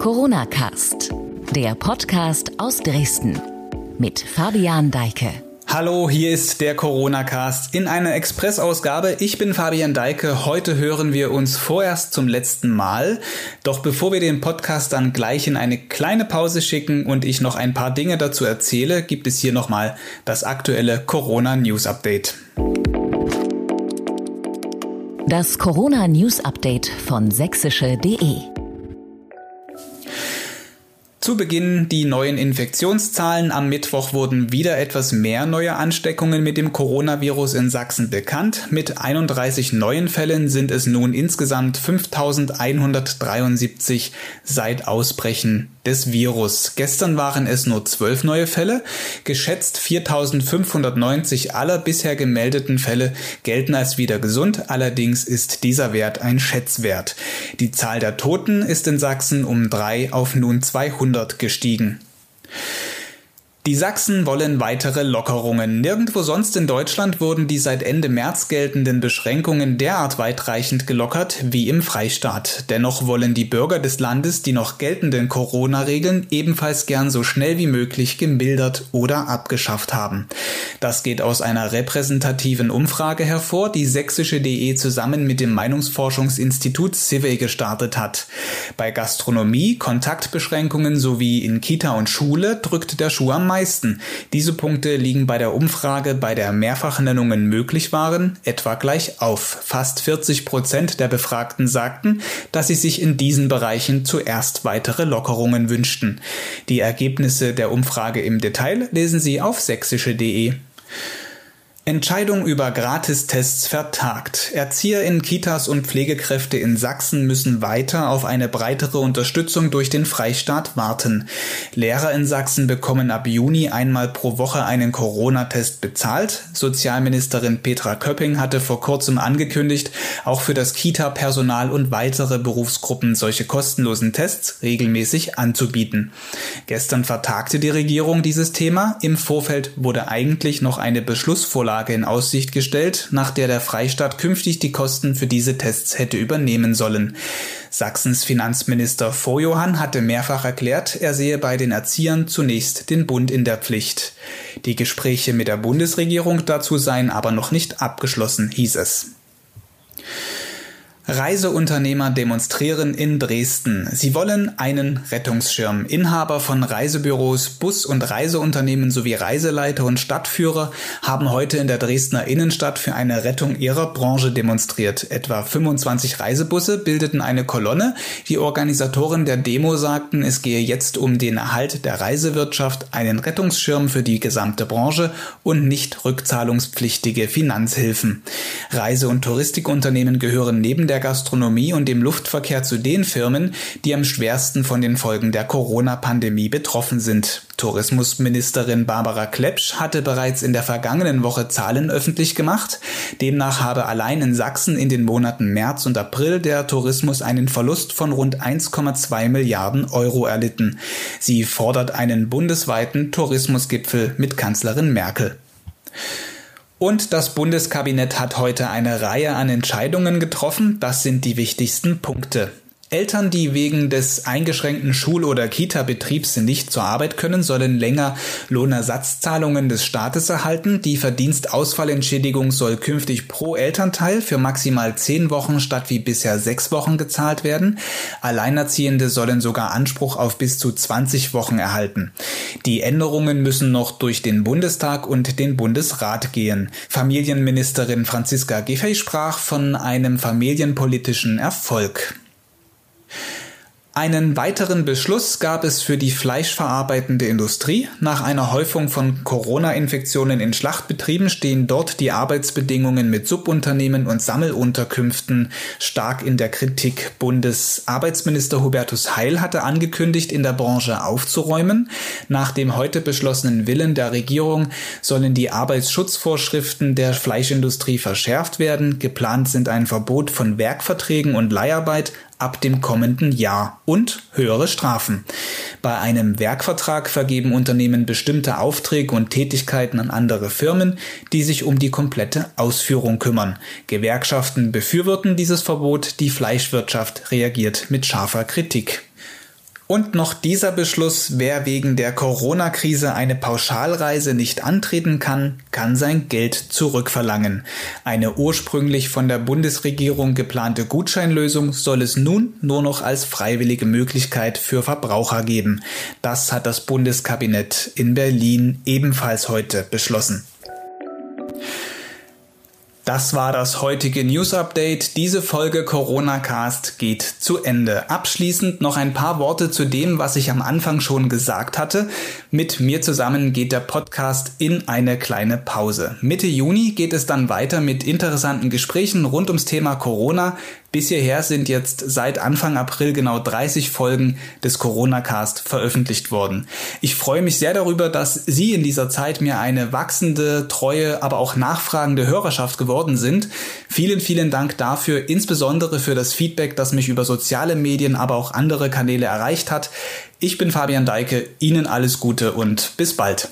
Corona Cast, der Podcast aus Dresden mit Fabian Deike. Hallo, hier ist der Corona Cast in einer Expressausgabe. Ich bin Fabian Deike. Heute hören wir uns vorerst zum letzten Mal. Doch bevor wir den Podcast dann gleich in eine kleine Pause schicken und ich noch ein paar Dinge dazu erzähle, gibt es hier nochmal das aktuelle Corona News Update. Das Corona News Update von sächsische.de zu Beginn die neuen Infektionszahlen. Am Mittwoch wurden wieder etwas mehr neue Ansteckungen mit dem Coronavirus in Sachsen bekannt. Mit 31 neuen Fällen sind es nun insgesamt 5173 seit Ausbrechen des Virus. Gestern waren es nur zwölf neue Fälle. Geschätzt 4590 aller bisher gemeldeten Fälle gelten als wieder gesund. Allerdings ist dieser Wert ein Schätzwert. Die Zahl der Toten ist in Sachsen um drei auf nun 200 gestiegen. Die Sachsen wollen weitere Lockerungen. Nirgendwo sonst in Deutschland wurden die seit Ende März geltenden Beschränkungen derart weitreichend gelockert wie im Freistaat. Dennoch wollen die Bürger des Landes die noch geltenden Corona-Regeln ebenfalls gern so schnell wie möglich gemildert oder abgeschafft haben. Das geht aus einer repräsentativen Umfrage hervor, die sächsische.de zusammen mit dem Meinungsforschungsinstitut Civey gestartet hat. Bei Gastronomie, Kontaktbeschränkungen sowie in Kita und Schule drückt der Schuh am meisten. Diese Punkte liegen bei der Umfrage, bei der Mehrfachnennungen möglich waren, etwa gleich auf. Fast 40 Prozent der Befragten sagten, dass sie sich in diesen Bereichen zuerst weitere Lockerungen wünschten. Die Ergebnisse der Umfrage im Detail lesen Sie auf sächsische.de. Entscheidung über Gratistests vertagt. Erzieher in Kitas und Pflegekräfte in Sachsen müssen weiter auf eine breitere Unterstützung durch den Freistaat warten. Lehrer in Sachsen bekommen ab Juni einmal pro Woche einen Corona-Test bezahlt. Sozialministerin Petra Köpping hatte vor kurzem angekündigt, auch für das Kita-Personal und weitere Berufsgruppen solche kostenlosen Tests regelmäßig anzubieten. Gestern vertagte die Regierung dieses Thema. Im Vorfeld wurde eigentlich noch eine Beschlussvorlage Vorlage in Aussicht gestellt, nach der der Freistaat künftig die Kosten für diese Tests hätte übernehmen sollen. Sachsens Finanzminister Vorjohann hatte mehrfach erklärt, er sehe bei den Erziehern zunächst den Bund in der Pflicht. Die Gespräche mit der Bundesregierung dazu seien aber noch nicht abgeschlossen, hieß es. Reiseunternehmer demonstrieren in Dresden. Sie wollen einen Rettungsschirm. Inhaber von Reisebüros, Bus- und Reiseunternehmen sowie Reiseleiter und Stadtführer haben heute in der Dresdner Innenstadt für eine Rettung ihrer Branche demonstriert. Etwa 25 Reisebusse bildeten eine Kolonne. Die Organisatoren der Demo sagten, es gehe jetzt um den Erhalt der Reisewirtschaft, einen Rettungsschirm für die gesamte Branche und nicht rückzahlungspflichtige Finanzhilfen. Reise- und Touristikunternehmen gehören neben der Gastronomie und dem Luftverkehr zu den Firmen, die am schwersten von den Folgen der Corona-Pandemie betroffen sind. Tourismusministerin Barbara Klepsch hatte bereits in der vergangenen Woche Zahlen öffentlich gemacht. Demnach habe allein in Sachsen in den Monaten März und April der Tourismus einen Verlust von rund 1,2 Milliarden Euro erlitten. Sie fordert einen bundesweiten Tourismusgipfel mit Kanzlerin Merkel. Und das Bundeskabinett hat heute eine Reihe an Entscheidungen getroffen. Das sind die wichtigsten Punkte. Eltern, die wegen des eingeschränkten Schul- oder Kita-Betriebs nicht zur Arbeit können, sollen länger Lohnersatzzahlungen des Staates erhalten. Die Verdienstausfallentschädigung soll künftig pro Elternteil für maximal zehn Wochen statt wie bisher sechs Wochen gezahlt werden. Alleinerziehende sollen sogar Anspruch auf bis zu 20 Wochen erhalten. Die Änderungen müssen noch durch den Bundestag und den Bundesrat gehen. Familienministerin Franziska Giffey sprach von einem familienpolitischen Erfolg. Einen weiteren Beschluss gab es für die fleischverarbeitende Industrie. Nach einer Häufung von Corona-Infektionen in Schlachtbetrieben stehen dort die Arbeitsbedingungen mit Subunternehmen und Sammelunterkünften stark in der Kritik. Bundesarbeitsminister Hubertus Heil hatte angekündigt, in der Branche aufzuräumen. Nach dem heute beschlossenen Willen der Regierung sollen die Arbeitsschutzvorschriften der Fleischindustrie verschärft werden. Geplant sind ein Verbot von Werkverträgen und Leiharbeit, ab dem kommenden Jahr und höhere Strafen. Bei einem Werkvertrag vergeben Unternehmen bestimmte Aufträge und Tätigkeiten an andere Firmen, die sich um die komplette Ausführung kümmern. Gewerkschaften befürworten dieses Verbot, die Fleischwirtschaft reagiert mit scharfer Kritik. Und noch dieser Beschluss, wer wegen der Corona-Krise eine Pauschalreise nicht antreten kann, kann sein Geld zurückverlangen. Eine ursprünglich von der Bundesregierung geplante Gutscheinlösung soll es nun nur noch als freiwillige Möglichkeit für Verbraucher geben. Das hat das Bundeskabinett in Berlin ebenfalls heute beschlossen. Das war das heutige News Update. Diese Folge Corona Cast geht zu Ende. Abschließend noch ein paar Worte zu dem, was ich am Anfang schon gesagt hatte. Mit mir zusammen geht der Podcast in eine kleine Pause. Mitte Juni geht es dann weiter mit interessanten Gesprächen rund ums Thema Corona. Bis hierher sind jetzt seit Anfang April genau 30 Folgen des Corona-Cast veröffentlicht worden. Ich freue mich sehr darüber, dass Sie in dieser Zeit mir eine wachsende, treue, aber auch nachfragende Hörerschaft geworden sind. Vielen, vielen Dank dafür, insbesondere für das Feedback, das mich über soziale Medien, aber auch andere Kanäle erreicht hat. Ich bin Fabian Deike, Ihnen alles Gute und bis bald.